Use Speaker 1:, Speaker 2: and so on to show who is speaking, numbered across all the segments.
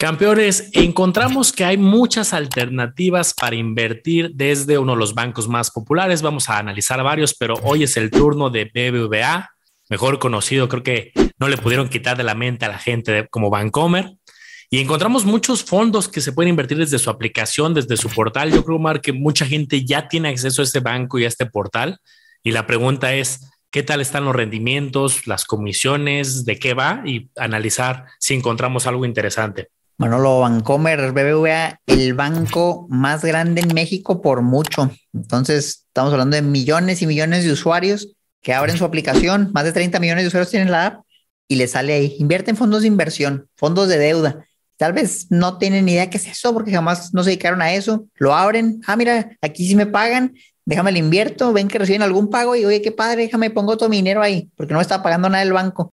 Speaker 1: Campeones, encontramos que hay muchas alternativas para invertir desde uno de los bancos más populares. Vamos a analizar varios, pero hoy es el turno de BBVA, mejor conocido, creo que no le pudieron quitar de la mente a la gente como Bancomer. Y encontramos muchos fondos que se pueden invertir desde su aplicación, desde su portal. Yo creo, Mar, que mucha gente ya tiene acceso a este banco y a este portal. Y la pregunta es, ¿qué tal están los rendimientos, las comisiones, de qué va? Y analizar si encontramos algo interesante.
Speaker 2: Manolo Bancomer, BBVA, el banco más grande en México por mucho. Entonces, estamos hablando de millones y millones de usuarios que abren su aplicación. Más de 30 millones de usuarios tienen la app y les sale ahí. Invierte en fondos de inversión, fondos de deuda. Tal vez no tienen idea qué es eso porque jamás no se dedicaron a eso. Lo abren. Ah, mira, aquí sí me pagan. Déjame lo invierto. Ven que reciben algún pago y oye, qué padre, déjame pongo todo mi dinero ahí porque no está pagando nada el banco.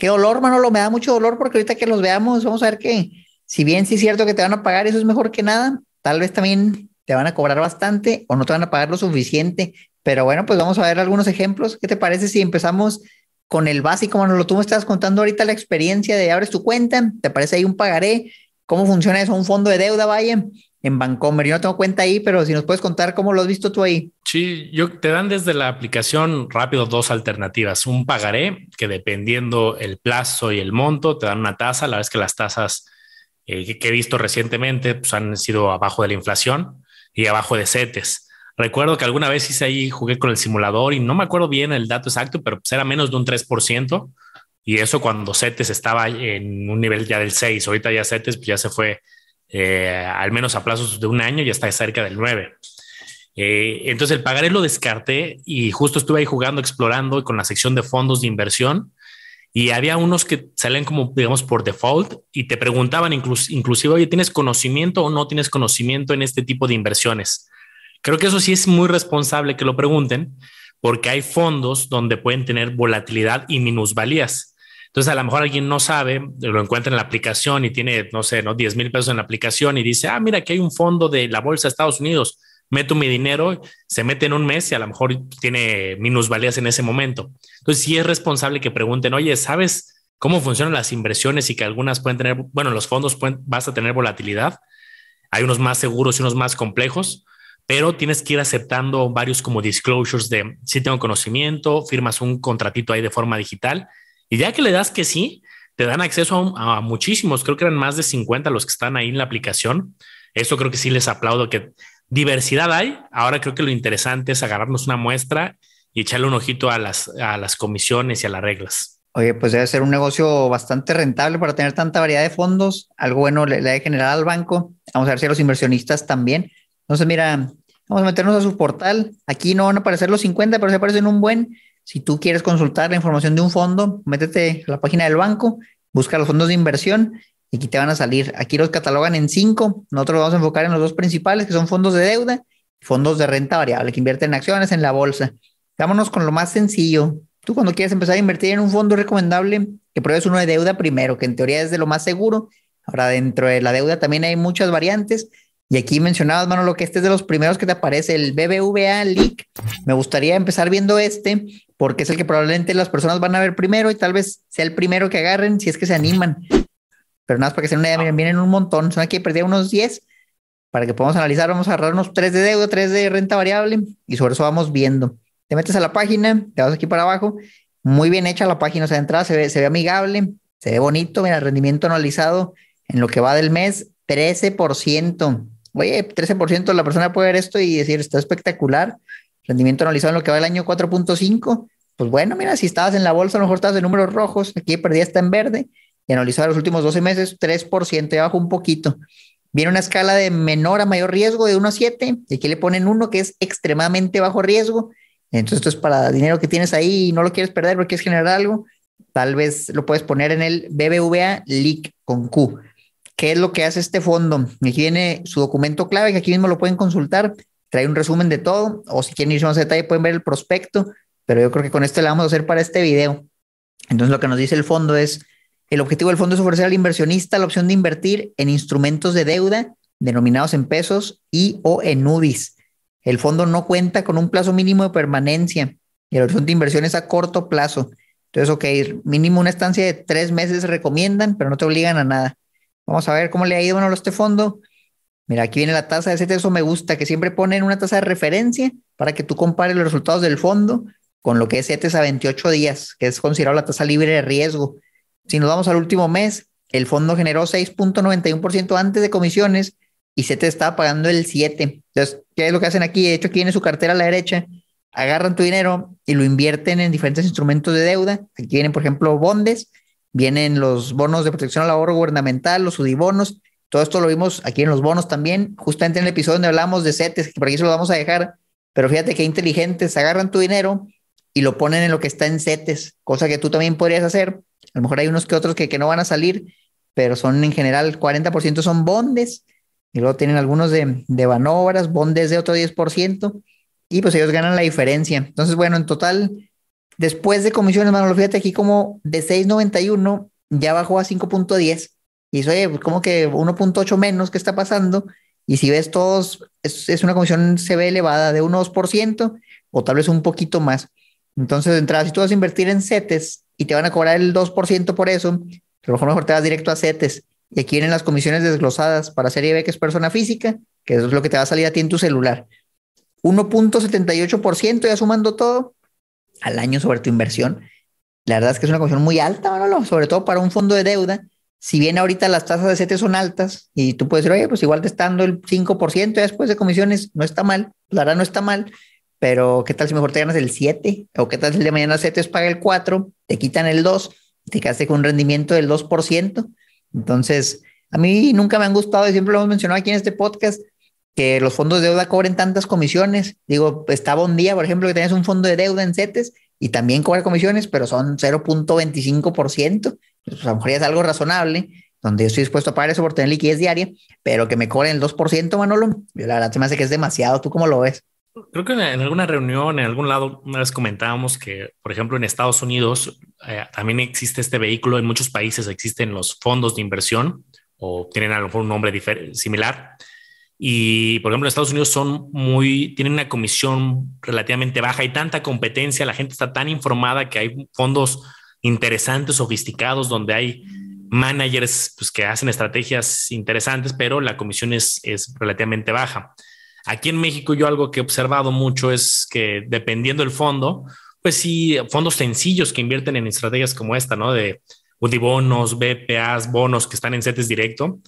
Speaker 2: Qué dolor, Manolo, me da mucho dolor porque ahorita que los veamos, vamos a ver que si bien sí es cierto que te van a pagar, eso es mejor que nada, tal vez también te van a cobrar bastante o no te van a pagar lo suficiente. Pero bueno, pues vamos a ver algunos ejemplos. ¿Qué te parece si empezamos con el básico, Manolo? Tú me estás contando ahorita la experiencia de abres tu cuenta, te parece ahí un pagaré, cómo funciona eso, un fondo de deuda, vaya en Bancomer. Yo no tengo cuenta ahí, pero si nos puedes contar cómo lo has visto tú ahí.
Speaker 1: Sí, yo te dan desde la aplicación rápido dos alternativas. Un pagaré que dependiendo el plazo y el monto te dan una tasa. La vez que las tasas eh, que he visto recientemente pues, han sido abajo de la inflación y abajo de CETES. Recuerdo que alguna vez hice ahí, jugué con el simulador y no me acuerdo bien el dato exacto, pero pues, era menos de un 3%. Y eso cuando CETES estaba en un nivel ya del 6. Ahorita ya CETES pues, ya se fue eh, al menos a plazos de un año, ya está cerca del 9. Eh, entonces el pagaré lo descarté y justo estuve ahí jugando, explorando con la sección de fondos de inversión y había unos que salen como, digamos, por default y te preguntaban inclusive, oye, ¿tienes conocimiento o no tienes conocimiento en este tipo de inversiones? Creo que eso sí es muy responsable que lo pregunten porque hay fondos donde pueden tener volatilidad y minusvalías. Entonces, a lo mejor alguien no sabe, lo encuentra en la aplicación y tiene, no sé, ¿no? 10 mil pesos en la aplicación y dice, ah, mira, que hay un fondo de la bolsa de Estados Unidos, meto mi dinero, se mete en un mes y a lo mejor tiene minusvalías en ese momento. Entonces, sí es responsable que pregunten, oye, ¿sabes cómo funcionan las inversiones y que algunas pueden tener, bueno, los fondos pueden, vas a tener volatilidad? Hay unos más seguros y unos más complejos pero tienes que ir aceptando varios como disclosures de si tengo conocimiento, firmas un contratito ahí de forma digital y ya que le das que sí, te dan acceso a, muchísimos, creo que eran más de 50 los que están ahí en la aplicación. Eso creo que sí les aplaudo, que diversidad hay. Ahora creo que lo interesante es agarrarnos una muestra y echarle un ojito a las, a las comisiones y a las reglas.
Speaker 2: Oye, pues debe ser un negocio bastante rentable para tener tanta variedad de fondos. Algo bueno le, le debe generar al banco. Vamos a ver si a los inversionistas también. Entonces, mira, vamos a meternos a su portal. Aquí no van a aparecer los 50, pero se aparecen un buen. Si tú quieres consultar la información de un fondo, métete a la página del banco, busca los fondos de inversión y aquí te van a salir. Aquí los catalogan en cinco. Nosotros vamos a enfocar en los dos principales, que son fondos de deuda y fondos de renta variable, que invierten en acciones en la bolsa. Vámonos con lo más sencillo. Tú cuando quieres empezar a invertir en un fondo recomendable que pruebes uno de deuda primero, que en teoría es de lo más seguro. Ahora, dentro de la deuda también hay muchas variantes. Y aquí mencionabas, mano, lo que este es de los primeros que te aparece, el BBVA Leak. Me gustaría empezar viendo este, porque es el que probablemente las personas van a ver primero y tal vez sea el primero que agarren si es que se animan. Pero nada más para que se una idea, miren, vienen un montón. Son aquí perder unos 10 para que podamos analizar. Vamos a agarrar unos 3 de deuda, 3 de renta variable y sobre eso vamos viendo. Te metes a la página, te vas aquí para abajo. Muy bien hecha la página, o sea, de entrada se ve, se ve amigable, se ve bonito. Mira, rendimiento analizado en lo que va del mes, 13% oye, 13% la persona puede ver esto y decir, está espectacular. Rendimiento analizado en lo que va el año 4.5. Pues bueno, mira, si estabas en la bolsa, a lo mejor estabas en números rojos, aquí perdía está en verde, y analizado los últimos 12 meses, 3%, y abajo un poquito. Viene una escala de menor a mayor riesgo de 1 a 7, y aquí le ponen uno que es extremadamente bajo riesgo. Entonces, esto es para dinero que tienes ahí y no lo quieres perder porque quieres generar algo. tal vez lo puedes poner en el BBVA LIC con Q. ¿Qué es lo que hace este fondo? Aquí viene su documento clave, que aquí mismo lo pueden consultar. Trae un resumen de todo, o si quieren irse más a detalle, pueden ver el prospecto, pero yo creo que con esto le vamos a hacer para este video. Entonces, lo que nos dice el fondo es: el objetivo del fondo es ofrecer al inversionista la opción de invertir en instrumentos de deuda denominados en pesos y o en UDIs. El fondo no cuenta con un plazo mínimo de permanencia y el horizonte de inversión es a corto plazo. Entonces, ok, mínimo una estancia de tres meses recomiendan, pero no te obligan a nada. Vamos a ver cómo le ha ido a este fondo. Mira, aquí viene la tasa de CETES, eso me gusta, que siempre ponen una tasa de referencia para que tú compares los resultados del fondo con lo que es CETES a 28 días, que es considerado la tasa libre de riesgo. Si nos vamos al último mes, el fondo generó 6.91% antes de comisiones y CETES estaba pagando el 7%. Entonces, ¿qué es lo que hacen aquí? De hecho, aquí viene su cartera a la derecha, agarran tu dinero y lo invierten en diferentes instrumentos de deuda. Aquí vienen, por ejemplo, bondes, vienen los bonos de protección al ahorro gubernamental, los UDIBonos. Todo esto lo vimos aquí en los bonos también, justamente en el episodio donde hablamos de CETES, que por aquí se lo vamos a dejar. Pero fíjate qué inteligentes, agarran tu dinero y lo ponen en lo que está en CETES, cosa que tú también podrías hacer. A lo mejor hay unos que otros que, que no van a salir, pero son en general 40% son bondes y luego tienen algunos de, de banobras, bondes de otro 10% y pues ellos ganan la diferencia. Entonces, bueno, en total, después de comisiones, Manolo, fíjate aquí como de 6.91 ya bajó a 5.10 y eso, oye, pues como que 1.8 menos, ¿qué está pasando? Y si ves todos, es, es una comisión, se ve elevada de 1-2% o tal vez un poquito más. Entonces, de entrada, si tú vas a invertir en CETES y te van a cobrar el 2% por eso, a lo mejor mejor te vas directo a CETES. Y aquí vienen las comisiones desglosadas para serie B, que es persona física, que es lo que te va a salir a ti en tu celular. 1.78% ya sumando todo al año sobre tu inversión. La verdad es que es una comisión muy alta, Manolo, sobre todo para un fondo de deuda. Si bien ahorita las tasas de CETES son altas y tú puedes decir, oye, pues igual te está dando el 5% ya después de comisiones, no está mal, la verdad no está mal, pero ¿qué tal si mejor te ganas el 7? ¿O qué tal si el de mañana CETES paga el 4, te quitan el 2, te quedaste con un rendimiento del 2%? Entonces, a mí nunca me han gustado y siempre lo hemos mencionado aquí en este podcast que los fondos de deuda cobren tantas comisiones. Digo, estaba un día, por ejemplo, que tenías un fondo de deuda en CETES y también cobra comisiones, pero son 0.25%. Pues a lo mejor ya es algo razonable, donde yo estoy dispuesto a pagar eso por tener liquidez diaria, pero que me cobren el 2%, Manolo, la verdad se me hace que es demasiado. ¿Tú cómo lo ves?
Speaker 1: Creo que en alguna reunión, en algún lado, una vez comentábamos que, por ejemplo, en Estados Unidos eh, también existe este vehículo. En muchos países existen los fondos de inversión o tienen a lo mejor un nombre similar. Y, por ejemplo, en Estados Unidos son muy, tienen una comisión relativamente baja. Hay tanta competencia, la gente está tan informada que hay fondos interesantes, sofisticados, donde hay managers pues, que hacen estrategias interesantes, pero la comisión es, es relativamente baja. Aquí en México yo algo que he observado mucho es que dependiendo del fondo, pues sí, fondos sencillos que invierten en estrategias como esta, ¿no? De bonos, BPAs, bonos que están en CETES directo.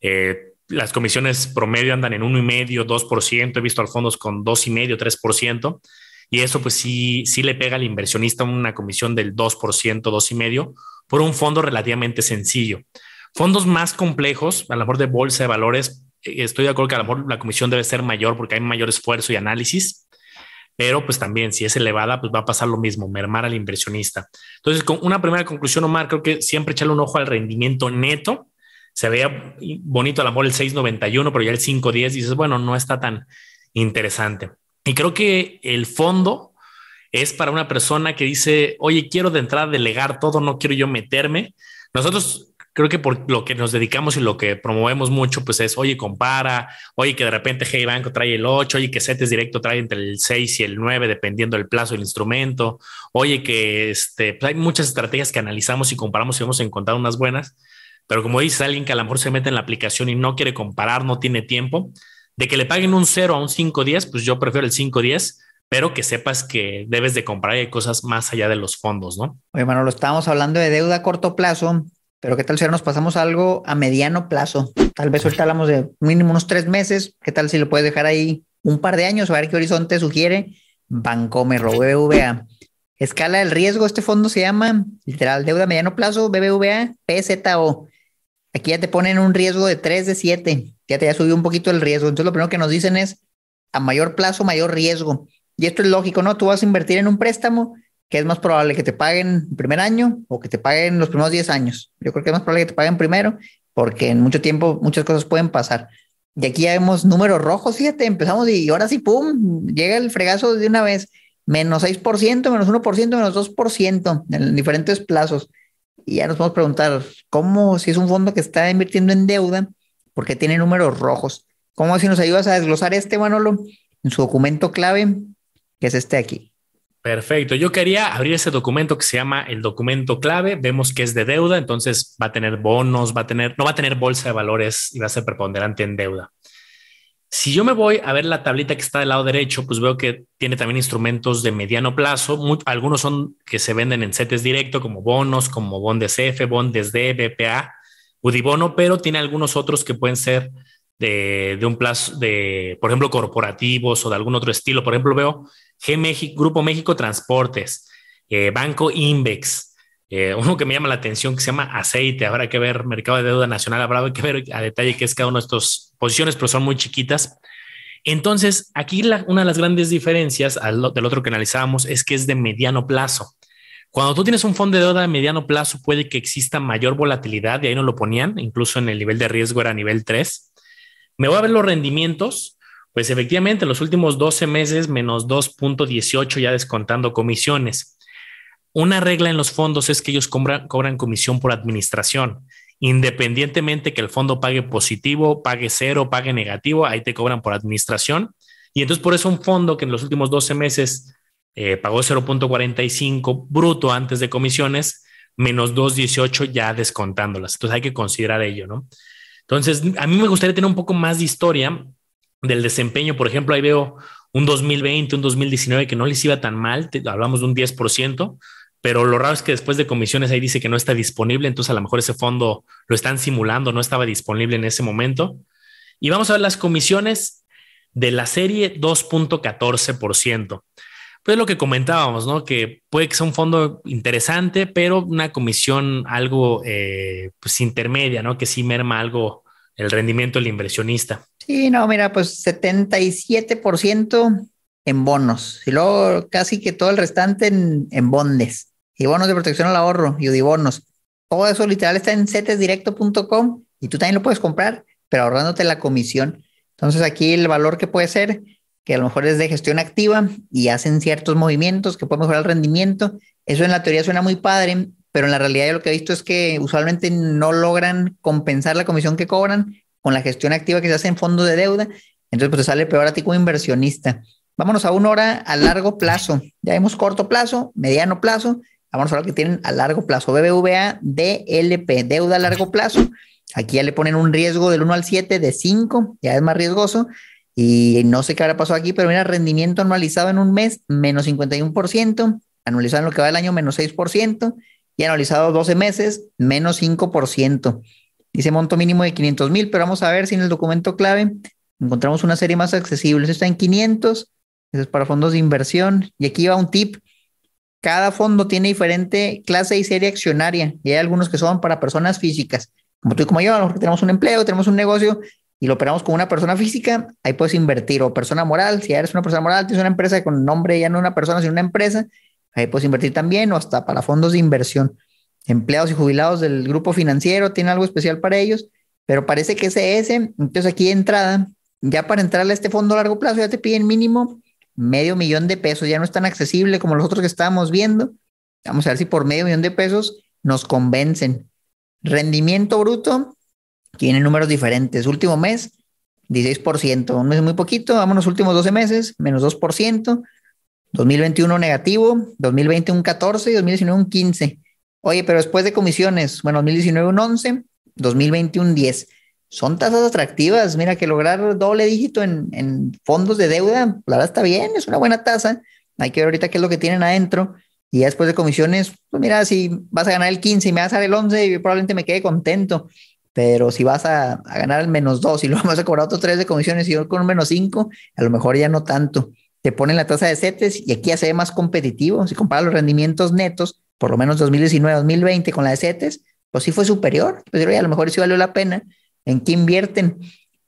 Speaker 1: Eh, las comisiones promedio andan en 1,5, 2%. He visto al fondos con 2,5, 3%. Y eso pues sí, sí le pega al inversionista una comisión del 2%, 2,5% por un fondo relativamente sencillo. Fondos más complejos, a lo mejor de bolsa de valores, estoy de acuerdo que a lo mejor la comisión debe ser mayor porque hay mayor esfuerzo y análisis, pero pues también si es elevada, pues va a pasar lo mismo, mermar al inversionista. Entonces, con una primera conclusión, Omar, creo que siempre echarle un ojo al rendimiento neto. Se veía bonito a lo mejor el 691, pero ya el 510 dices, bueno, no está tan interesante. Y creo que el fondo es para una persona que dice, oye, quiero de entrada delegar todo, no quiero yo meterme. Nosotros creo que por lo que nos dedicamos y lo que promovemos mucho, pues es, oye, compara, oye, que de repente Hey Banco trae el 8, oye, que CETES directo trae entre el 6 y el 9, dependiendo del plazo del instrumento, oye, que este, pues hay muchas estrategias que analizamos y comparamos y vamos a encontrar unas buenas, pero como dices, alguien que a lo mejor se mete en la aplicación y no quiere comparar, no tiene tiempo, de que le paguen un 0 a un 5-10, pues yo prefiero el 5-10, pero que sepas que debes de comprar y hay cosas más allá de los fondos, ¿no?
Speaker 2: Oye, lo estábamos hablando de deuda a corto plazo pero ¿qué tal si ahora nos pasamos algo a mediano plazo? Tal vez ahorita hablamos de mínimo unos tres meses. ¿Qué tal si lo puedes dejar ahí un par de años? A ver qué horizonte sugiere. Bancomer BBVA. Escala del riesgo, este fondo se llama literal deuda a mediano plazo, BBVA, PZO. Aquí ya te ponen un riesgo de 3 de 7. Ya te ya subió un poquito el riesgo. Entonces lo primero que nos dicen es a mayor plazo, mayor riesgo. Y esto es lógico, ¿no? Tú vas a invertir en un préstamo ¿qué es más probable que te paguen el primer año o que te paguen los primeros 10 años? Yo creo que es más probable que te paguen primero porque en mucho tiempo muchas cosas pueden pasar. Y aquí ya vemos números rojos, fíjate, empezamos y ahora sí, ¡pum! Llega el fregazo de una vez, menos 6%, menos 1%, menos 2% en diferentes plazos. Y ya nos podemos preguntar, ¿cómo si es un fondo que está invirtiendo en deuda? ¿Por qué tiene números rojos? ¿Cómo si nos ayudas a desglosar este, Manolo, en su documento clave, que es este aquí?
Speaker 1: Perfecto. Yo quería abrir ese documento que se llama el documento clave. Vemos que es de deuda, entonces va a tener bonos, va a tener, no va a tener bolsa de valores y va a ser preponderante en deuda. Si yo me voy a ver la tablita que está del lado derecho, pues veo que tiene también instrumentos de mediano plazo. algunos son que se venden en CETES directo, como bonos, como bondes F, bondes D, BPA, Udibono, pero tiene algunos otros que pueden ser de, un plazo de, por ejemplo, corporativos o de algún otro estilo. Por ejemplo, veo G México, Grupo México Transportes, eh, Banco Invex, eh, uno que me llama la atención que se llama aceite. Habrá que ver mercado de deuda nacional, habrá que ver a detalle qué es cada una de estas posiciones, pero son muy chiquitas. Entonces, aquí una de las grandes diferencias del otro que analizábamos es que es de mediano plazo. Cuando tú tienes un fondo de deuda de mediano plazo, puede que exista mayor volatilidad, y ahí no lo ponían, incluso en el nivel de riesgo era nivel 3. Me voy a ver los rendimientos pues efectivamente, en los últimos 12 meses, menos 2.18 ya descontando comisiones. Una regla en los fondos es que ellos cobran, cobran comisión por administración. Independientemente que el fondo pague positivo, pague cero, pague negativo, ahí te cobran por administración. Y entonces por eso un fondo que en los últimos 12 meses eh, pagó 0.45 bruto antes de comisiones, menos 2.18 ya descontándolas. Entonces hay que considerar ello, ¿no? Entonces, a mí me gustaría tener un poco más de historia del desempeño, por ejemplo, ahí veo un 2020, un 2019 que no les iba tan mal, hablamos de un 10%, pero lo raro es que después de comisiones ahí dice que no está disponible, entonces a lo mejor ese fondo lo están simulando, no estaba disponible en ese momento. Y vamos a ver las comisiones de la serie 2.14%. Pues lo que comentábamos, ¿no? Que puede que sea un fondo interesante, pero una comisión algo eh, pues intermedia, ¿no? Que sí merma algo el rendimiento del inversionista.
Speaker 2: Sí, no, mira, pues 77% en bonos y luego casi que todo el restante en, en bondes y bonos de protección al ahorro y udibonos. Todo eso literal está en cetesdirecto.com y tú también lo puedes comprar, pero ahorrándote la comisión. Entonces aquí el valor que puede ser, que a lo mejor es de gestión activa y hacen ciertos movimientos que pueden mejorar el rendimiento. Eso en la teoría suena muy padre, pero en la realidad yo lo que he visto es que usualmente no logran compensar la comisión que cobran con la gestión activa que se hace en fondo de deuda, entonces pues te sale peor a ti como inversionista. Vámonos a una hora a largo plazo. Ya vemos corto plazo, mediano plazo. Vámonos a lo que tienen a largo plazo. BBVA DLP, deuda a largo plazo. Aquí ya le ponen un riesgo del 1 al 7 de 5, ya es más riesgoso. Y no sé qué habrá pasado aquí, pero mira, rendimiento anualizado en un mes, menos 51%, anualizado en lo que va del año, menos 6%, y anualizado 12 meses, menos 5%. Dice monto mínimo de 500 mil, pero vamos a ver si en el documento clave encontramos una serie más accesible. Está en 500, eso es para fondos de inversión. Y aquí va un tip. Cada fondo tiene diferente clase y serie accionaria y hay algunos que son para personas físicas. Como tú y como yo, a lo mejor tenemos un empleo, tenemos un negocio y lo operamos como una persona física, ahí puedes invertir. O persona moral, si eres una persona moral, tienes una empresa con nombre ya no una persona, sino una empresa, ahí puedes invertir también o hasta para fondos de inversión empleados y jubilados del grupo financiero, tiene algo especial para ellos, pero parece que ese es Entonces aquí entrada, ya para entrar a este fondo a largo plazo, ya te piden mínimo medio millón de pesos, ya no es tan accesible como los otros que estábamos viendo. Vamos a ver si por medio millón de pesos nos convencen. Rendimiento bruto, tiene números diferentes. Último mes, 16%, un mes muy poquito, vámonos últimos 12 meses, menos 2%, 2021 negativo, 2020 un 14 y 2019 un 15. Oye, pero después de comisiones, bueno, 2019 un 11, 2020 un 10. Son tasas atractivas. Mira que lograr doble dígito en, fondos de deuda, la verdad está bien, es una buena tasa. Hay que ver ahorita qué es lo que tienen adentro. Y después de comisiones, pues mira, si vas a ganar el 15 y me vas a dar el 11, probablemente me quede contento. Pero si vas a, a ganar el menos 2 y luego vas a cobrar otros 3 de comisiones y yo con un menos 5, a lo mejor ya no tanto. Te ponen la tasa de CETES y aquí ya se ve más competitivo. Si comparas los rendimientos netos, por lo menos 2019-2020 con la de CETES, pues sí fue superior. Pues a lo mejor sí valió la pena. ¿En qué invierten?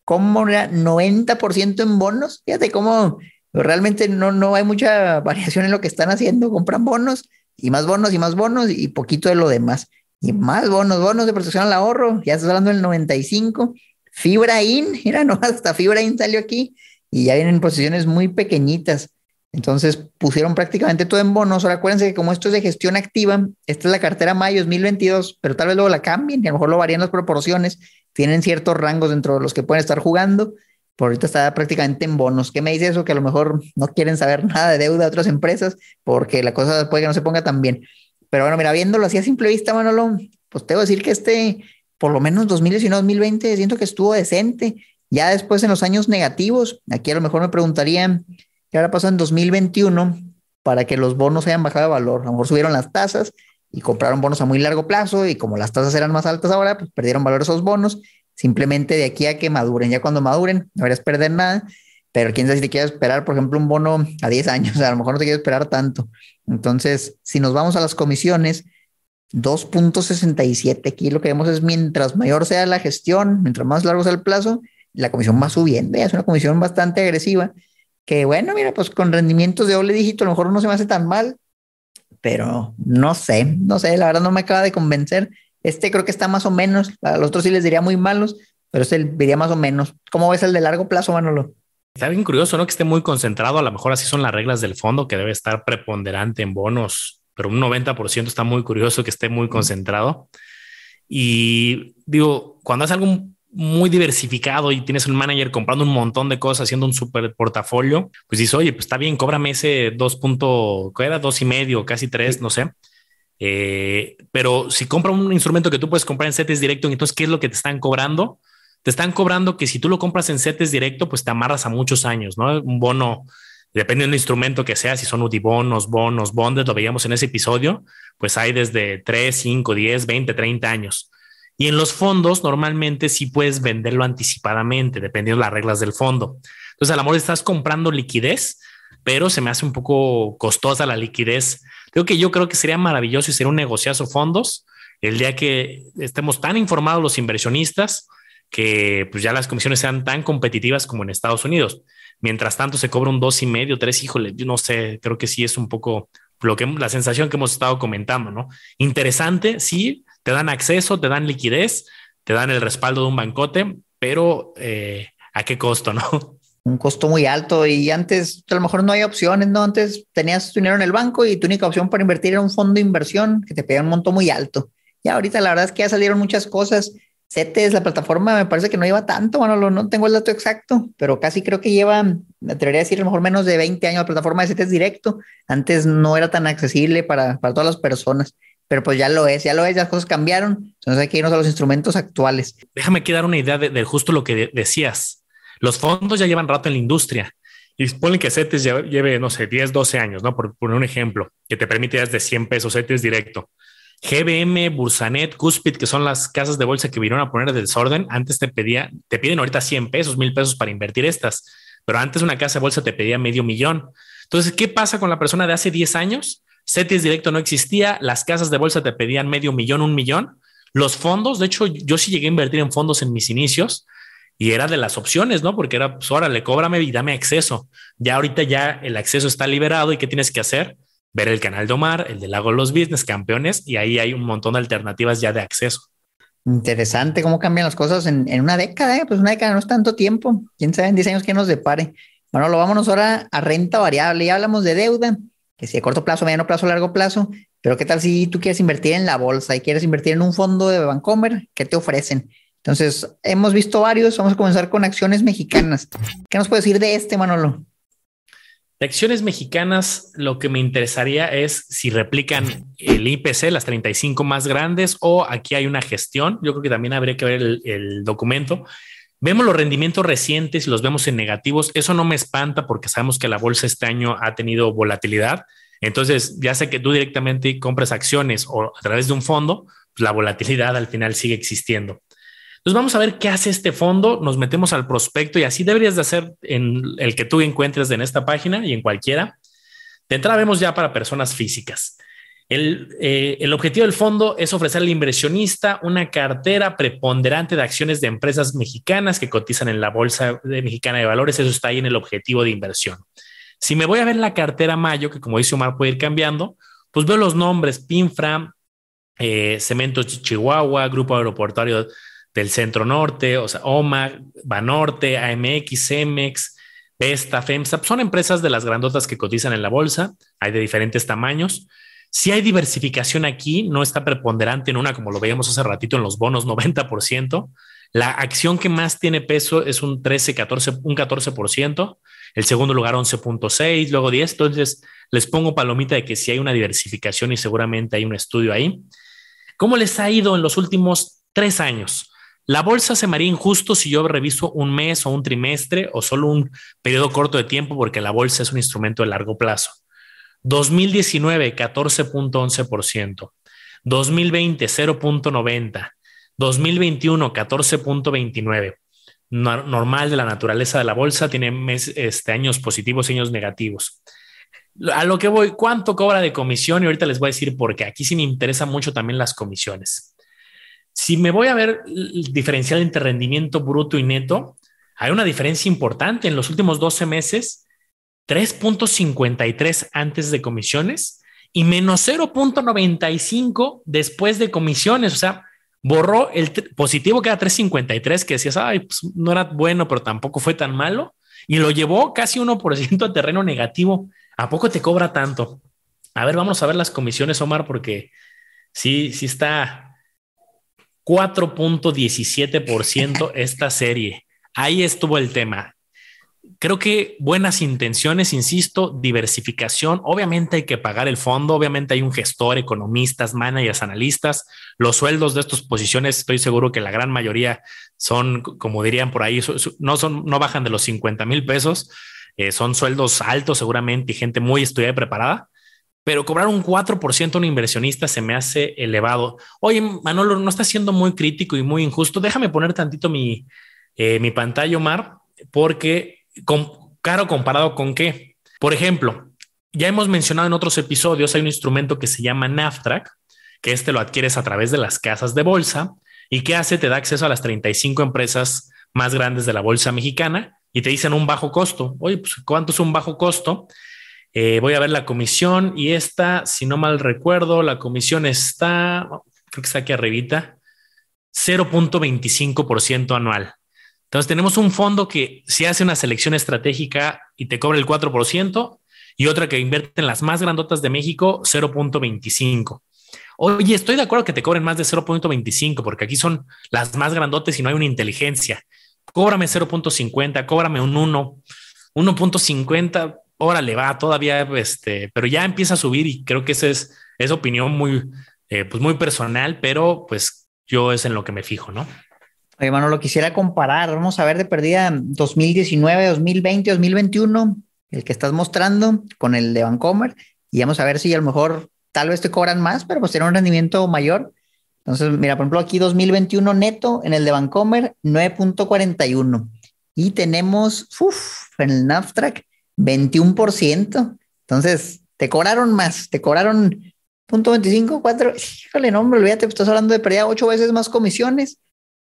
Speaker 2: ¿Cómo era 90% en bonos? Fíjate cómo realmente no, no hay mucha variación en lo que están haciendo. Compran bonos y más bonos y más bonos y poquito de lo demás. Y más bonos, bonos de protección al ahorro. Ya estás hablando del 95. Fibra IN, mira, no, hasta Fibra IN salió aquí y ya vienen en posiciones muy pequeñitas. Entonces pusieron prácticamente todo en bonos. Ahora acuérdense que como esto es de gestión activa, esta es la cartera mayo 2022, pero tal vez luego la cambien y a lo mejor lo varían las proporciones. Tienen ciertos rangos dentro de los que pueden estar jugando. Por ahorita está prácticamente en bonos. ¿Qué me dice eso? Que a lo mejor no quieren saber nada de deuda de otras empresas porque la cosa puede que no se ponga tan bien. Pero bueno, mira, viéndolo así a simple vista, Manolo, pues te voy a decir que este, por lo menos 2019-2020, siento que estuvo decente. Ya después en los años negativos, aquí a lo mejor me preguntarían, ¿qué ahora pasó en 2021 para que los bonos hayan bajado de valor? A lo mejor subieron las tasas y compraron bonos a muy largo plazo y como las tasas eran más altas ahora, pues perdieron valor esos bonos. Simplemente de aquí a que maduren, ya cuando maduren, no deberías perder nada. Pero quién sabe si te quieres esperar, por ejemplo, un bono a 10 años, a lo mejor no te quieres esperar tanto. Entonces, si nos vamos a las comisiones, 2.67 aquí lo que vemos es mientras mayor sea la gestión, mientras más largo sea el plazo, la comisión va subiendo. Es una comisión bastante agresiva que, bueno, mira, pues con rendimientos de doble dígito a lo mejor no se me hace tan mal, pero no sé, no sé, la verdad no me acaba de convencer. Este creo que está más o menos, a los otros sí les diría muy malos, pero este diría más o menos. ¿Cómo ves el de largo plazo, Manolo?
Speaker 1: Está bien curioso, ¿no? Que esté muy concentrado. A lo mejor así son las reglas del fondo, que debe estar preponderante en bonos, pero un 90% está muy curioso que esté muy concentrado. Y digo, cuando haces algo muy diversificado y tienes un manager comprando un montón de cosas, haciendo un super portafolio, pues dices, oye, pues está bien, cóbrame ese 2. ¿qué era? Dos y medio, casi tres, no sé. Eh, pero si compra un instrumento que tú puedes comprar en CETES directo, entonces, ¿qué es lo que te están cobrando? te están cobrando que si tú lo compras en CETES directo, pues te amarras a muchos años, ¿no? Un bono, depende del instrumento que sea, si son UDIBONOS, bonos, bondes, lo veíamos en ese episodio, pues hay desde 3, 5, 10, 20, 30 años. Y en los fondos, normalmente sí puedes venderlo anticipadamente, dependiendo de las reglas del fondo. Entonces, a lo mejor estás comprando liquidez, pero se me hace un poco costosa la liquidez. Creo que yo creo que sería maravilloso y sería un negociazo fondos el día que estemos tan informados los inversionistas que pues ya las comisiones sean tan competitivas como en Estados Unidos. Mientras tanto se cobra un dos y medio, tres, híjole, yo no sé, creo que sí es un poco lo que la sensación que hemos estado comentando, ¿no? Interesante, sí, te dan acceso, te dan liquidez, te dan el respaldo de un bancote, pero eh, ¿a qué costo, no?
Speaker 2: Un costo muy alto y antes a lo mejor no hay opciones, ¿no? Antes tenías tu dinero en el banco y tu única opción para invertir era un fondo de inversión que te pedía un monto muy alto. Y ahorita la verdad es que ya salieron muchas cosas CETES, la plataforma, me parece que no lleva tanto, bueno, no tengo el dato exacto, pero casi creo que lleva, me atrevería a decir, a lo mejor menos de 20 años la plataforma de CETES directo. Antes no era tan accesible para, para todas las personas, pero pues ya lo es, ya lo es, las cosas cambiaron, entonces hay que irnos a los instrumentos actuales.
Speaker 1: Déjame aquí dar una idea de, justo lo que decías. Los fondos ya llevan rato en la industria. Y ponen que CETES lleve, no sé, 10, 12 años, ¿no? Por poner un ejemplo, que te permite de 100 pesos CETES directo. GBM, Bursanet, Cuspid, que son las casas de bolsa que vinieron a poner de desorden, antes te pedía, te piden ahorita 100 pesos, mil pesos para invertir estas, pero antes una casa de bolsa te pedía medio millón. Entonces, ¿qué pasa con la persona de hace 10 años? CETES directo no existía, las casas de bolsa te pedían medio millón, un millón. Los fondos, de hecho, yo sí llegué a invertir en fondos en mis inicios y era de las opciones, ¿no? Porque era, pues, órale, cóbrame y dame acceso. Ya ahorita ya el acceso está liberado y ¿qué tienes que hacer? ver el canal de Omar, el de Lago Los Business Campeones, y ahí hay un montón de alternativas ya de acceso.
Speaker 2: Interesante cómo cambian las cosas en, una década, ¿eh? pues una década no es tanto tiempo. Quién sabe en 10 años qué nos depare. Bueno, lo vámonos ahora a renta variable. Ya hablamos de deuda, que si a corto plazo, mediano plazo, largo plazo. Pero qué tal si tú quieres invertir en la bolsa y quieres invertir en un fondo de Bancomer, ¿qué te ofrecen? Entonces, hemos visto varios. Vamos a comenzar con acciones mexicanas. ¿Qué nos puedes decir de este, Manolo?
Speaker 1: De acciones mexicanas, lo que me interesaría es si replican el IPC, las 35 más grandes, o aquí hay una gestión. Yo creo que también habría que ver el, documento. Vemos los rendimientos recientes y los vemos en negativos. Eso no me espanta porque sabemos que la bolsa este año ha tenido volatilidad. Entonces, ya sé que tú directamente compras acciones o a través de un fondo, pues la volatilidad al final sigue existiendo. Entonces vamos a ver qué hace este fondo, nos metemos al prospecto y así deberías de hacer en el que tú encuentres en esta página y en cualquiera. De entrada vemos ya para personas físicas. El, eh, el, objetivo del fondo es ofrecer al inversionista una cartera preponderante de acciones de empresas mexicanas que cotizan en la Bolsa Mexicana de Valores. Eso está ahí en el objetivo de inversión. Si me voy a ver la cartera mayo, que como dice Omar puede ir cambiando, pues veo los nombres Pinfra, eh, Cementos Chihuahua, Grupo Aeroportuario del Centro Norte, o sea, OMA, Banorte, AMX, CEMEX, Vesta, FEMSA, son empresas de las grandotas que cotizan en la bolsa, hay de diferentes tamaños. Si hay diversificación aquí, no está preponderante en una, como lo veíamos hace ratito en los bonos, 90%. La acción que más tiene peso es un 13, 14, un 14%. El segundo lugar, 11.6, luego 10. Entonces, les pongo palomita de que si hay una diversificación y seguramente hay un estudio ahí. ¿Cómo les ha ido en los últimos tres años? La bolsa se me haría injusto si yo reviso un mes o un trimestre o solo un periodo corto de tiempo porque la bolsa es un instrumento de largo plazo. 2019, 14.11%. 2020, 0.90. 2021, 14.29. Normal de la naturaleza de la bolsa, tiene mes, este, años positivos y años negativos. A lo que voy, ¿cuánto cobra de comisión? Y ahorita les voy a decir porque aquí sí me interesan mucho también las comisiones. Si me voy a ver el diferencial entre rendimiento bruto y neto, hay una diferencia importante. En los últimos 12 meses, 3.53 antes de comisiones y menos 0.95 después de comisiones. O sea, borró el positivo que era 3.53, que decías, ay, pues no era bueno, pero tampoco fue tan malo, y lo llevó casi 1% a terreno negativo. ¿A poco te cobra tanto? A ver, vamos a ver las comisiones, Omar, porque sí, sí está 4.17% esta serie. Ahí estuvo el tema creo que buenas intenciones, insisto, diversificación. Obviamente hay que pagar el fondo, obviamente hay un gestor, economistas, managers, analistas. Los sueldos de estas posiciones, estoy seguro que la gran mayoría son, como dirían por ahí, no son, no bajan de los 50 mil pesos. Eh, son sueldos altos seguramente y gente muy estudiada y preparada. Pero cobrar un 4% a un inversionista se me hace elevado. Oye, Manolo, no está siendo muy crítico y muy injusto. Déjame poner tantito mi, eh, mi pantalla, Omar, porque caro comparado con qué. Por ejemplo, ya hemos mencionado en otros episodios, hay un instrumento que se llama NAFTRAC, que este lo adquieres a través de las casas de bolsa y que hace, te da acceso a las 35 empresas más grandes de la bolsa mexicana y te dicen un bajo costo. Oye, pues ¿cuánto es un bajo costo? Eh, voy a ver la comisión y esta, si no mal recuerdo, la comisión está, creo que está aquí arribita, 0.25% anual. Entonces tenemos un fondo que si hace una selección estratégica y te cobra el 4% y otra que invierte en las más grandotas de México 0.25. Oye, estoy de acuerdo que te cobren más de 0.25 porque aquí son las más grandotes y no hay una inteligencia. Cóbrame 0.50, cóbrame un 1, 1.50, órale, va, todavía, este, pero ya empieza a subir y creo que esa es, esa opinión muy, eh, pues muy personal, pero pues yo es en lo que me fijo, ¿no?
Speaker 2: Oye, mano, lo quisiera comparar. Vamos a ver de perdida 2019, 2020, 2021, el que estás mostrando con el de Vancomer, y vamos a ver si a lo mejor tal vez te cobran más, pero pues tiene un rendimiento mayor. Entonces, mira, por ejemplo, aquí 2021 neto en el de Vancomer 9.41 y tenemos uf, en el NAFTRAC 21%. Entonces, te cobraron más, te cobraron punto 25, 4. Híjole, no, olvídate, pues, estás hablando de pérdida ocho veces más comisiones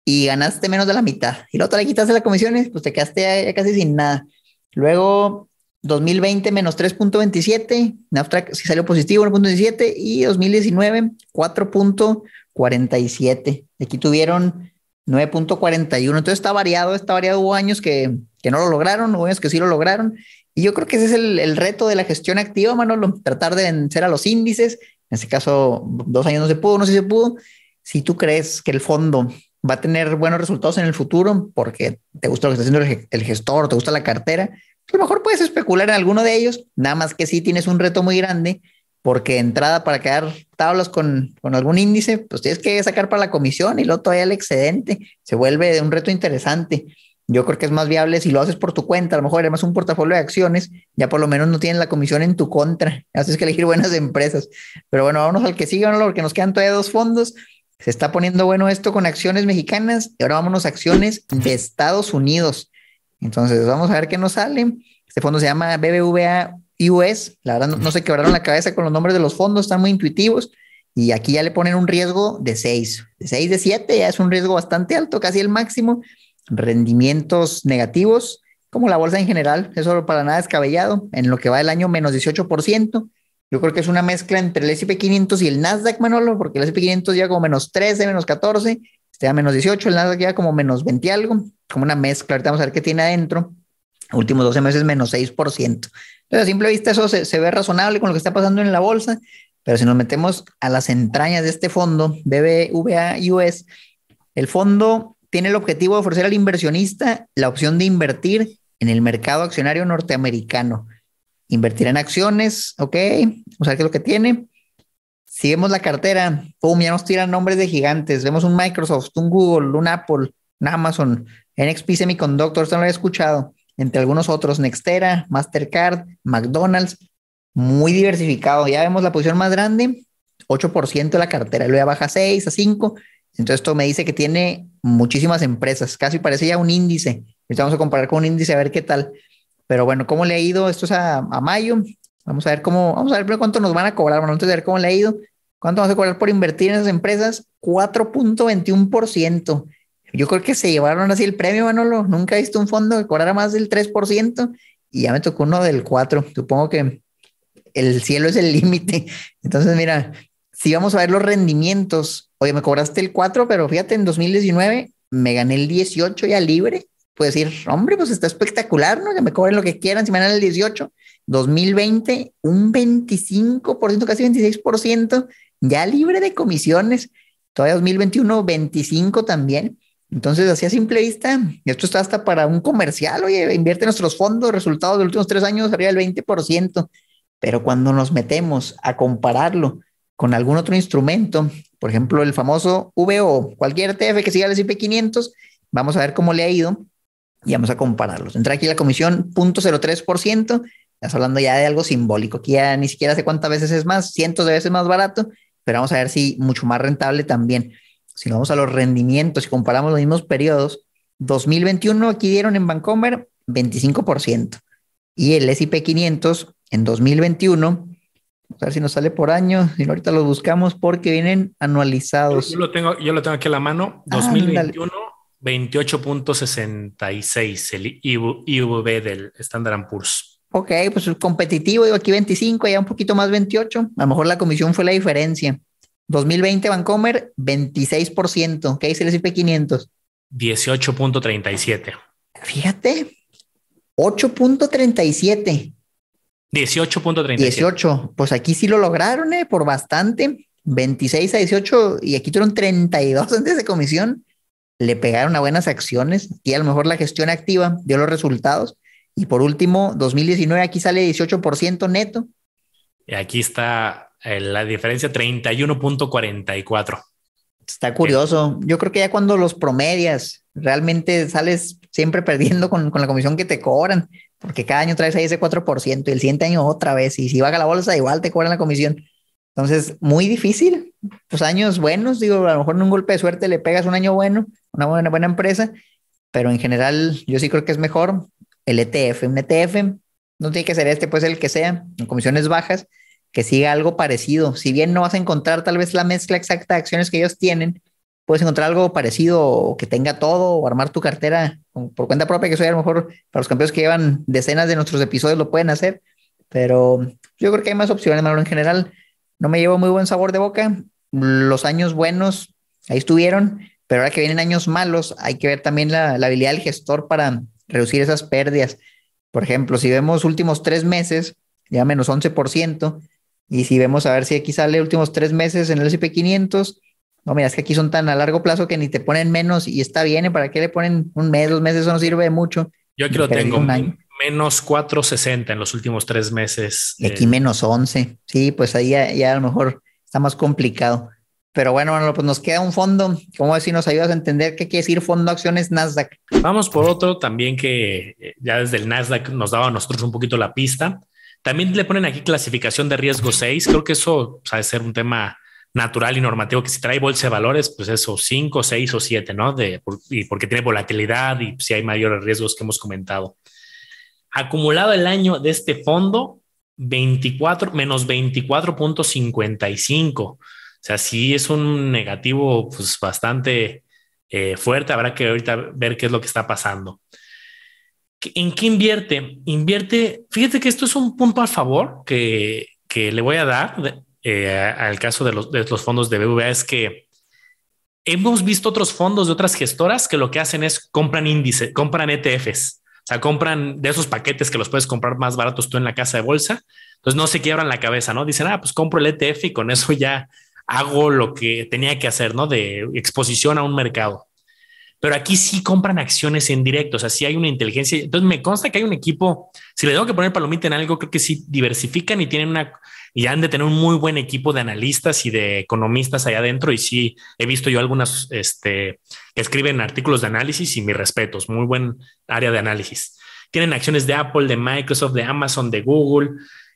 Speaker 2: y ganaste menos de la mitad. Y luego te le quitaste las comisiones, pues te quedaste casi sin nada. Luego, 2020 menos 3.27, NAFTRAC sí salió positivo 1.17 y 2019 4.47. Aquí tuvieron 9.41. Entonces está variado, está variado. Hubo años que, que no lo lograron, hubo años que sí lo lograron. Y yo creo que ese es el, el reto de la gestión activa, Manolo, tratar de vencer a los índices. En este caso, dos años no se pudo, no sé si se pudo. Si tú crees que el fondo va a tener buenos resultados en el futuro porque te gusta lo que está haciendo el, gestor, te gusta la cartera, a lo mejor puedes especular en alguno de ellos, nada más que si tienes un reto muy grande porque entrada para quedar tablas con, con algún índice, pues tienes que sacar para la comisión y luego todavía el excedente se vuelve un reto interesante. Yo creo que es más viable si lo haces por tu cuenta, a lo mejor además un portafolio de acciones, ya por lo menos no tienes la comisión en tu contra, haces que elegir buenas empresas. Pero bueno, vámonos al que sigue, ¿no? porque nos quedan todavía dos fondos. Se está poniendo bueno esto con acciones mexicanas y ahora vámonos a acciones de Estados Unidos. Entonces, vamos a ver qué nos sale. Este fondo se llama BBVA US. La verdad, no, se quebraron la cabeza con los nombres de los fondos, están muy intuitivos. Y aquí ya le ponen un riesgo de 6, de 6, de 7, ya es un riesgo bastante alto, casi el máximo. Rendimientos negativos como la bolsa en general, eso para nada descabellado, en lo que va el año menos 18%. Yo creo que es una mezcla entre el S&P 500 y el Nasdaq, Manolo, porque el S&P 500 ya como menos 13, menos 14, este a menos 18, el Nasdaq ya como menos 20 algo, como una mezcla. Ahorita vamos a ver qué tiene adentro. Últimos 12 meses menos 6%. Entonces, a simple vista eso se, se ve razonable con lo que está pasando en la bolsa, pero si nos metemos a las entrañas de este fondo, BBVA US, el fondo tiene el objetivo de ofrecer al inversionista la opción de invertir en el mercado accionario norteamericano. Invertir en acciones, ok, a ver qué es lo que tiene. Si vemos la cartera, pum, ya nos tiran nombres de gigantes. Vemos un Microsoft, un Google, un Apple, un Amazon, NXP Semiconductor, esto no lo he escuchado, entre algunos otros, Nextera, Mastercard, McDonald's, muy diversificado. Ya vemos la posición más grande, 8% de la cartera, luego ya baja 6 a 5 entonces esto me dice que tiene muchísimas empresas, casi parece ya un índice. Ahorita vamos a comparar con un índice a ver qué tal. Pero bueno, ¿cómo le ha ido? Esto es a, mayo. Vamos a ver cómo, vamos a ver cuánto nos van a cobrar. Bueno, antes de ver cómo le ha ido, ¿cuánto vamos a cobrar por invertir en esas empresas? 4.21%. Yo creo que se llevaron así el premio, Manolo. Nunca he visto un fondo que cobrara más del 3% y ya me tocó uno del 4%. Supongo que el cielo es el límite. Entonces, mira, si vamos a ver los rendimientos, oye, me cobraste el 4, pero fíjate, en 2019 me gané el 18 ya libre. Puedes decir, hombre, pues está espectacular, ¿no? Que me cobren lo que quieran si me dan el 18. 2020, un 25%, casi 26%, ya libre de comisiones. Todavía 2021, 25 también. Entonces, así a simple vista, esto está hasta para un comercial, oye, invierte nuestros fondos, resultados de los últimos tres años arriba del 20%. Pero cuando nos metemos a compararlo con algún otro instrumento, por ejemplo, el famoso VO, cualquier ETF que siga el S&P 500, vamos a ver cómo le ha ido y vamos a compararlos. Entra aquí la comisión 0.03%, estás hablando ya de algo simbólico, aquí ya ni siquiera sé cuántas veces es más, cientos de veces más barato, pero vamos a ver si mucho más rentable también. Si vamos a los rendimientos y comparamos los mismos periodos, 2021 aquí dieron en Vancomer 25% y el S&P 500 en 2021 a ver si nos sale por año. Y ahorita los buscamos porque vienen anualizados.
Speaker 1: Yo, lo, tengo, yo lo tengo aquí a la mano. 2021, 28.66 el IVB del Standard Poor's.
Speaker 2: Ok, pues competitivo, digo aquí 25, ya un poquito más 28. A lo mejor la comisión fue la diferencia. 2020 Vancomer, 26%. ¿Qué dice el S&P 500?
Speaker 1: 18.37.
Speaker 2: Fíjate, 8.37.
Speaker 1: 18.37.
Speaker 2: 18. Pues aquí sí lo lograron, ¿eh? Por bastante. 26 a 18 y aquí tuvieron 32 antes de comisión. Le pegaron a buenas acciones y a lo mejor la gestión activa dio los resultados. Y por último, 2019 aquí sale 18% neto.
Speaker 1: Y aquí está eh, la diferencia 31.44.
Speaker 2: Está curioso. Yo creo que ya cuando los promedias, realmente sales siempre perdiendo con, con la comisión que te cobran porque cada año traes ahí ese 4% y el siguiente año otra vez, y si baja la bolsa, igual te cobran la comisión. Entonces, muy difícil. Pues años buenos, digo, a lo mejor en un golpe de suerte le pegas un año bueno, una buena, buena empresa, pero en general yo sí creo que es mejor el ETF. Un ETF no tiene que ser este, puede ser el que sea, en comisiones bajas, que siga algo parecido. Si bien no vas a encontrar tal vez la mezcla exacta de acciones que ellos tienen, puedes encontrar algo parecido o que tenga todo o armar tu cartera por cuenta propia, que soy a lo mejor para los campeones que llevan decenas de nuestros episodios lo pueden hacer, pero yo creo que hay más opciones, Manolo, en general. No me llevo muy buen sabor de boca. Los años buenos ahí estuvieron, pero ahora que vienen años malos, hay que ver también la, la habilidad del gestor para reducir esas pérdidas. Por ejemplo, si vemos últimos tres meses, ya menos 11%, y si vemos a ver si aquí sale últimos tres meses en el SP 500, no, mira, es que aquí son tan a largo plazo que ni te ponen menos y está bien. ¿Para qué le ponen un mes, dos meses? Eso no sirve de mucho.
Speaker 1: Yo aquí lo tengo. Menos 460 en los últimos tres meses.
Speaker 2: Y aquí menos 11. Sí, pues ahí ya, a lo mejor está más complicado. Pero bueno, bueno, pues nos queda un fondo. ¿Cómo decir? Nos ayudas a entender qué quiere decir fondo acciones Nasdaq.
Speaker 1: Vamos por otro también que eh, ya desde el Nasdaq nos daba a nosotros un poquito la pista. También le ponen aquí clasificación de riesgo 6. Creo que eso sabe ser un tema natural y normativo que si trae bolsa de valores, pues eso, 5, 6 o 7, ¿no? De, y porque tiene volatilidad y si hay mayores riesgos que hemos comentado. Acumulado el año de este fondo, 24, menos 24.55. O sea, sí es un negativo pues bastante eh, fuerte. Habrá que ahorita ver qué es lo que está pasando. ¿En qué invierte? Invierte, fíjate que esto es un punto a favor que, que le voy a dar eh, al caso de los, fondos de BVA, es que hemos visto otros fondos de otras gestoras que lo que hacen es compran índice, compran ETFs, sea, compran de esos paquetes que los puedes comprar más baratos tú en la casa de bolsa. Entonces no se quiebran la cabeza, ¿no? Dicen, ah, pues compro el ETF y con eso ya hago lo que tenía que hacer, ¿no? De exposición a un mercado pero aquí sí compran acciones en directo, o sea, sí hay una inteligencia. Entonces me consta que hay un equipo, si le tengo que poner palomita en algo, creo que sí diversifican y tienen una, y han de tener un muy buen equipo de analistas y de economistas allá adentro. Y sí, he visto yo algunas este, que escriben artículos de análisis y mis respetos, muy buen área de análisis. Tienen acciones de Apple, de Microsoft, de Amazon, de Google,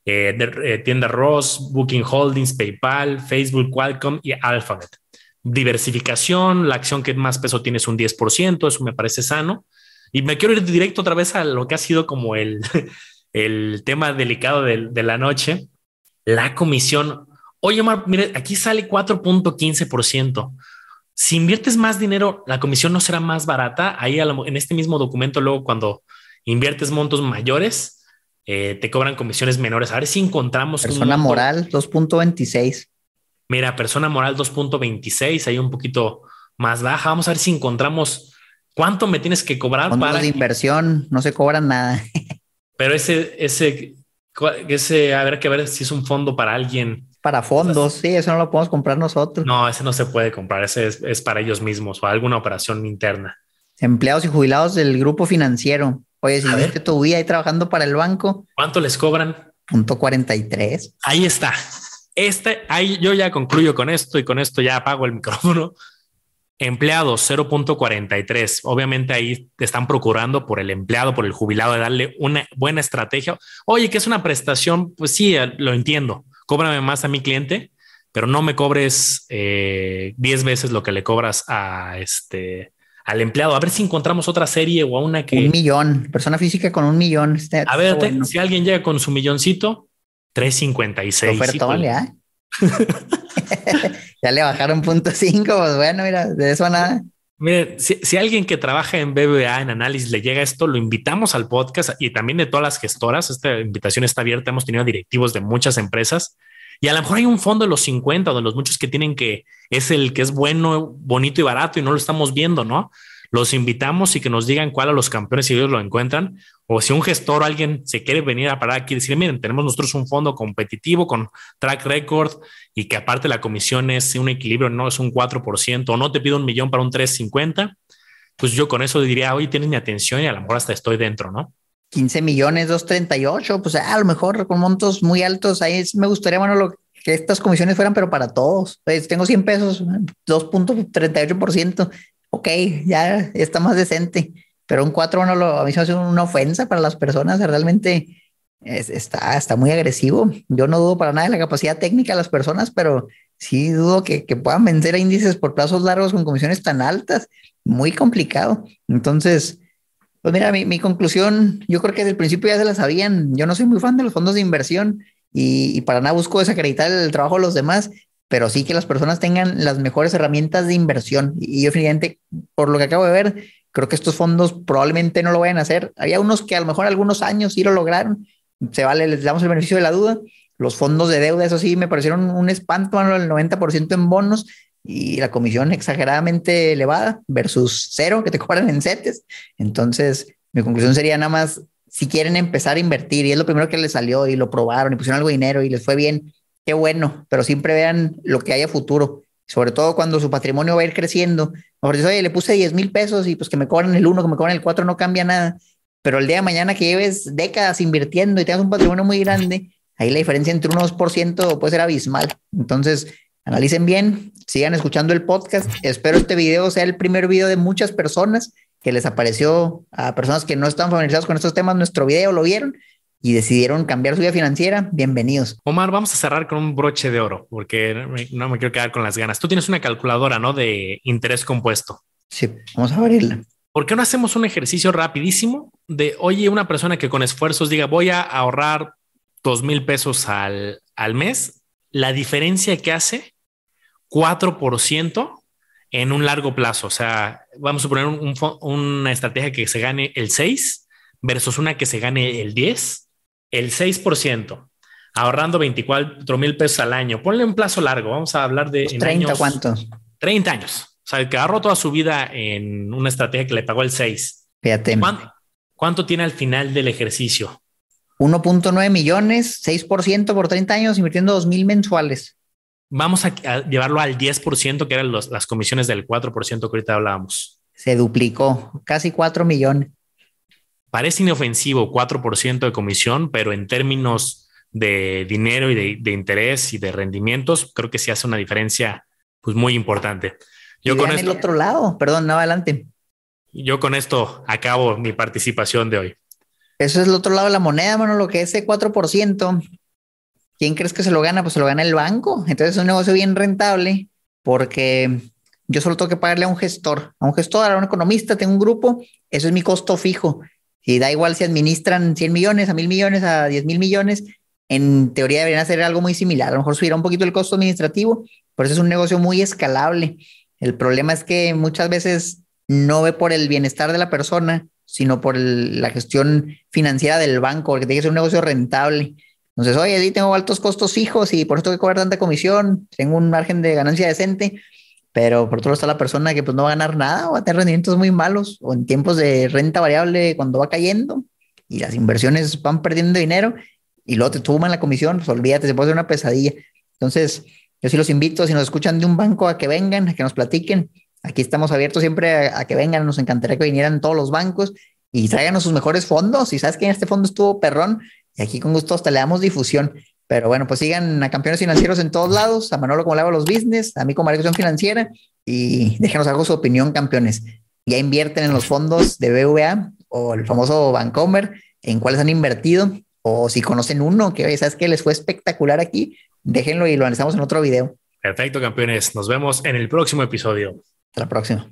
Speaker 1: eh, de, eh, tienda Ross, Booking Holdings, PayPal, Facebook, Qualcomm y Alphabet diversificación, la acción que más peso tiene es un 10%, eso me parece sano. Y me quiero ir directo otra vez a lo que ha sido como el, el tema delicado de, de la noche, la comisión. Oye, Omar, mire, aquí sale 4.15%. Si inviertes más dinero, la comisión no será más barata. Ahí en este mismo documento, luego cuando inviertes montos mayores, eh, te cobran comisiones menores. A ver si encontramos.
Speaker 2: Persona moral, 2.26.
Speaker 1: Mira, persona moral 2.26, ahí un poquito más baja. Vamos a ver si encontramos cuánto me tienes que cobrar
Speaker 2: Fondos para. de inversión, no se cobran nada.
Speaker 1: Pero ese, ese, ese, habrá que ver si es un fondo para alguien.
Speaker 2: Para fondos, sí, eso no lo podemos comprar nosotros.
Speaker 1: No, ese no se puede comprar, ese es, para ellos mismos o alguna operación interna.
Speaker 2: Empleados y jubilados del grupo financiero. Oye, si viste tu vida ahí trabajando para el banco.
Speaker 1: ¿Cuánto les cobran?
Speaker 2: Punto 43.
Speaker 1: Ahí está. Este, ahí yo ya concluyo con esto y con esto ya apago el micrófono. Empleados 0.43. Obviamente ahí te están procurando por el empleado, por el jubilado, de darle una buena estrategia. Oye, que es una prestación, pues sí, lo entiendo. Cóbrame más a mi cliente, pero no me cobres 10 eh, veces lo que le cobras a este al empleado. A ver si encontramos otra serie o a una que.
Speaker 2: Un millón, persona física con un millón.
Speaker 1: Este, a ver, si alguien llega con su milloncito, 356.
Speaker 2: Ofertón, ya. ya le bajaron punto cinco, pues bueno, mira, de eso nada.
Speaker 1: Mire, si, alguien que trabaja en BBA en análisis le llega esto, lo invitamos al podcast y también de todas las gestoras. Esta invitación está abierta. Hemos tenido directivos de muchas empresas y a lo mejor hay un fondo de los 50 o de los muchos que tienen que es el que es bueno, bonito y barato y no lo estamos viendo, ¿no? los invitamos y que nos digan cuál a los campeones si ellos lo encuentran. O si un gestor o alguien se quiere venir a parar aquí y decir, miren, tenemos nosotros un fondo competitivo con track record y que aparte la comisión es un equilibrio, no es un 4% o no te pido un millón para un 350, pues yo con eso diría, oye, tienes mi atención y a lo mejor hasta estoy dentro, ¿no?
Speaker 2: 15 millones, 238, pues a lo mejor con montos muy altos, ahí me gustaría, bueno, lo, que estas comisiones fueran, pero para todos. Pues tengo 100 pesos, 2.38%, ok, ya está más decente, pero un 4 no lo, a mí se me hace una ofensa para las personas, realmente está, está muy agresivo. Yo no dudo para nada de la capacidad técnica de las personas, pero sí dudo que, que puedan vencer a índices por plazos largos con comisiones tan altas, muy complicado. Entonces, pues mira, mi, mi, conclusión, yo creo que desde el principio ya se la sabían. Yo no soy muy fan de los fondos de inversión y, y, para nada busco desacreditar el trabajo de los demás, pero sí que las personas tengan las mejores herramientas de inversión. Y yo definitivamente, por lo que acabo de ver, creo que estos fondos probablemente no lo vayan a hacer. Había unos que a lo mejor algunos años sí lo lograron. Se vale, les damos el beneficio de la duda. Los fondos de deuda, eso sí, me parecieron un espanto, el 90% en bonos y la comisión exageradamente elevada versus cero que te cobran en CETES. Entonces, mi conclusión sería nada más, si quieren empezar a invertir y es lo primero que les salió y lo probaron y pusieron algo de dinero y les fue bien, qué bueno, pero siempre vean lo que hay a futuro, sobre todo cuando su patrimonio va a ir creciendo. Mejor oye, le puse 10 mil pesos y pues que me cobran el 1, que me cobran el 4, no cambia nada. Pero el día de mañana que lleves décadas invirtiendo y tengas un patrimonio muy grande, ahí la diferencia entre un 2% puede ser abismal. Entonces, analicen bien, sigan escuchando el podcast. Espero este video sea el primer video de muchas personas que les apareció a personas que no están familiarizadas con estos temas. Nuestro video lo vieron y decidieron cambiar su vida financiera, bienvenidos.
Speaker 1: Omar, vamos a cerrar con un broche de oro, porque no me quiero quedar con las ganas. Tú tienes una calculadora, ¿no? De interés compuesto.
Speaker 2: Sí, vamos a abrirla.
Speaker 1: ¿Por qué no hacemos un ejercicio rapidísimo de, oye, una persona que con esfuerzos diga, voy a ahorrar dos mil pesos al, al mes? La diferencia que hace 4% en un largo plazo. O sea, vamos a poner un, una estrategia que se gane el 6 versus una que se gane el 10, el 6%, ahorrando 24 mil pesos al año. Ponle un plazo largo, vamos a hablar de...
Speaker 2: 30 cuántos?
Speaker 1: 30 años. O sea, el que ahorró toda su vida en una estrategia que le pagó el 6.
Speaker 2: Fíjate.
Speaker 1: ¿Cuánto, ¿Cuánto tiene al final del ejercicio?
Speaker 2: 1.9 millones, 6% por 30 años, invirtiendo 2 mil mensuales.
Speaker 1: Vamos a, llevarlo al 10%, que eran las comisiones del 4% que ahorita hablábamos.
Speaker 2: Se duplicó, casi 4 millones.
Speaker 1: Parece inofensivo 4% de comisión, pero en términos de dinero y de, de, interés y de rendimientos, creo que sí hace una diferencia pues muy importante.
Speaker 2: Yo con esto, el otro lado, perdón, no adelante.
Speaker 1: Yo con esto acabo mi participación de hoy.
Speaker 2: Eso es el otro lado de la moneda, mano, lo que ese 4%. ¿Quién crees que se lo gana? Pues se lo gana el banco. Entonces es un negocio bien rentable porque yo solo tengo que pagarle a un gestor, a un gestor, a un economista, tengo un grupo, eso es mi costo fijo. Y da igual si administran 100 millones, a mil millones, a 10 mil millones, en teoría deberían hacer algo muy similar. A lo mejor subirá un poquito el costo administrativo, pero eso es un negocio muy escalable. El problema es que muchas veces no ve por el bienestar de la persona, sino por la gestión financiera del banco, porque tiene que ser un negocio rentable. Entonces, oye, sí tengo altos costos fijos y por eso tengo que cobrar tanta comisión, tengo un margen de ganancia decente, pero por otro lado está la persona que pues no va a ganar nada o va a tener rendimientos muy malos o en tiempos de renta variable cuando va cayendo y las inversiones van perdiendo dinero y luego te suman la comisión, pues olvídate, se puede hacer una pesadilla. Entonces, yo sí los invito, si nos escuchan de un banco, a que vengan, a que nos platiquen. Aquí estamos abiertos siempre a, que vengan, nos encantaría que vinieran todos los bancos y tráiganos sus mejores fondos. Y sabes que en este fondo estuvo perrón y aquí con gusto hasta le damos difusión. Pero bueno, pues sigan a campeones financieros en todos lados, a Manolo como le hago los business, a mí como educación financiera y déjenos algo su opinión, campeones. Ya invierten en los fondos de BVA o el famoso Bancomer, en cuáles han invertido o si conocen uno que sabes que les fue espectacular aquí, déjenlo y lo analizamos en otro video.
Speaker 1: Perfecto, campeones. Nos vemos en el próximo episodio.
Speaker 2: Hasta la próxima.